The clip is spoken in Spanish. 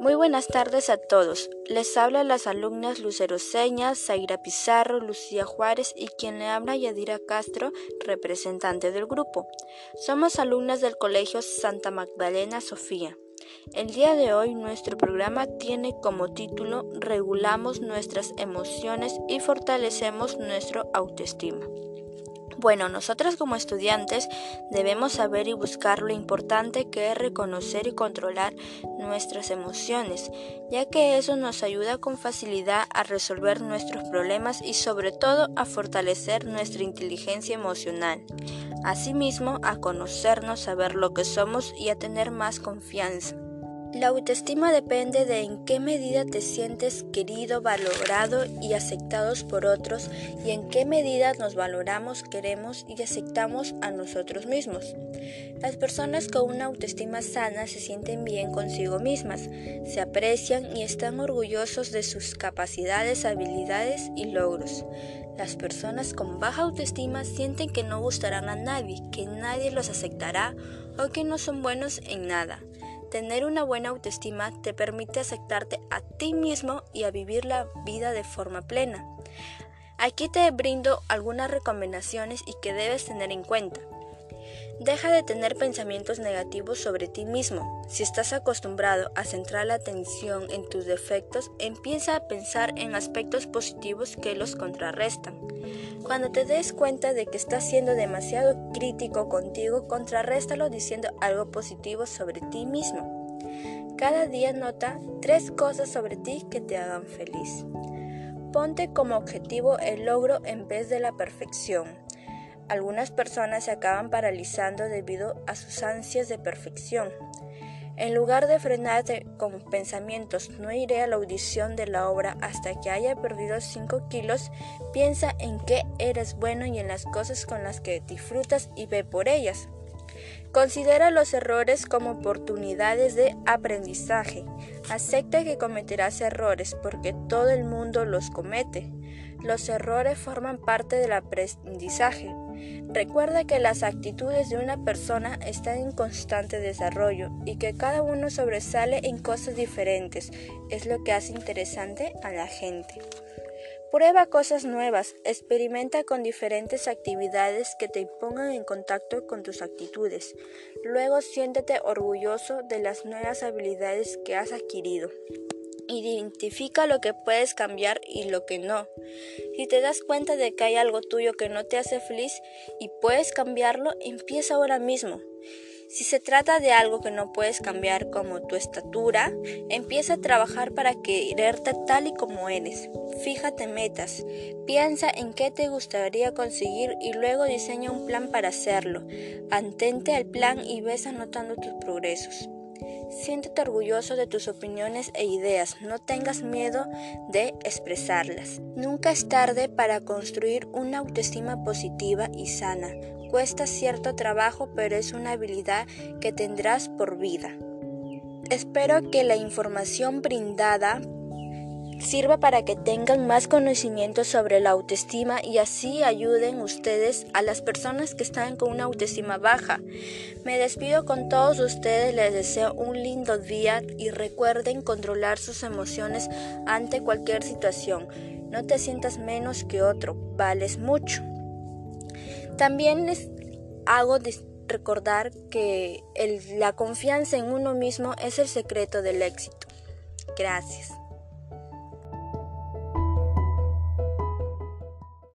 Muy buenas tardes a todos. Les habla las alumnas Lucero Señas, Zaira Pizarro, Lucía Juárez y quien le habla Yadira Castro, representante del grupo. Somos alumnas del Colegio Santa Magdalena Sofía. El día de hoy nuestro programa tiene como título Regulamos nuestras emociones y fortalecemos nuestro autoestima. Bueno, nosotras como estudiantes debemos saber y buscar lo importante que es reconocer y controlar nuestras emociones, ya que eso nos ayuda con facilidad a resolver nuestros problemas y sobre todo a fortalecer nuestra inteligencia emocional. Asimismo, a conocernos, saber lo que somos y a tener más confianza. La autoestima depende de en qué medida te sientes querido, valorado y aceptados por otros y en qué medida nos valoramos, queremos y aceptamos a nosotros mismos. Las personas con una autoestima sana se sienten bien consigo mismas, se aprecian y están orgullosos de sus capacidades, habilidades y logros. Las personas con baja autoestima sienten que no gustarán a nadie, que nadie los aceptará o que no son buenos en nada. Tener una buena autoestima te permite aceptarte a ti mismo y a vivir la vida de forma plena. Aquí te brindo algunas recomendaciones y que debes tener en cuenta. Deja de tener pensamientos negativos sobre ti mismo. Si estás acostumbrado a centrar la atención en tus defectos, empieza a pensar en aspectos positivos que los contrarrestan. Cuando te des cuenta de que estás siendo demasiado crítico contigo, contrarréstalo diciendo algo positivo sobre ti mismo. Cada día nota tres cosas sobre ti que te hagan feliz. Ponte como objetivo el logro en vez de la perfección. Algunas personas se acaban paralizando debido a sus ansias de perfección. En lugar de frenarte con pensamientos, no iré a la audición de la obra hasta que haya perdido 5 kilos, piensa en qué eres bueno y en las cosas con las que disfrutas y ve por ellas. Considera los errores como oportunidades de aprendizaje. Acepta que cometerás errores porque todo el mundo los comete. Los errores forman parte del aprendizaje. Recuerda que las actitudes de una persona están en constante desarrollo y que cada uno sobresale en cosas diferentes. Es lo que hace interesante a la gente. Prueba cosas nuevas, experimenta con diferentes actividades que te pongan en contacto con tus actitudes. Luego siéntete orgulloso de las nuevas habilidades que has adquirido. Identifica lo que puedes cambiar y lo que no. Si te das cuenta de que hay algo tuyo que no te hace feliz y puedes cambiarlo, empieza ahora mismo. Si se trata de algo que no puedes cambiar como tu estatura, empieza a trabajar para quererte tal y como eres. Fíjate metas, piensa en qué te gustaría conseguir y luego diseña un plan para hacerlo. Antente al plan y ves anotando tus progresos. Siéntete orgulloso de tus opiniones e ideas, no tengas miedo de expresarlas. Nunca es tarde para construir una autoestima positiva y sana. Cuesta cierto trabajo, pero es una habilidad que tendrás por vida. Espero que la información brindada sirva para que tengan más conocimiento sobre la autoestima y así ayuden ustedes a las personas que están con una autoestima baja. Me despido con todos ustedes, les deseo un lindo día y recuerden controlar sus emociones ante cualquier situación. No te sientas menos que otro, vales mucho. También les hago recordar que la confianza en uno mismo es el secreto del éxito. Gracias.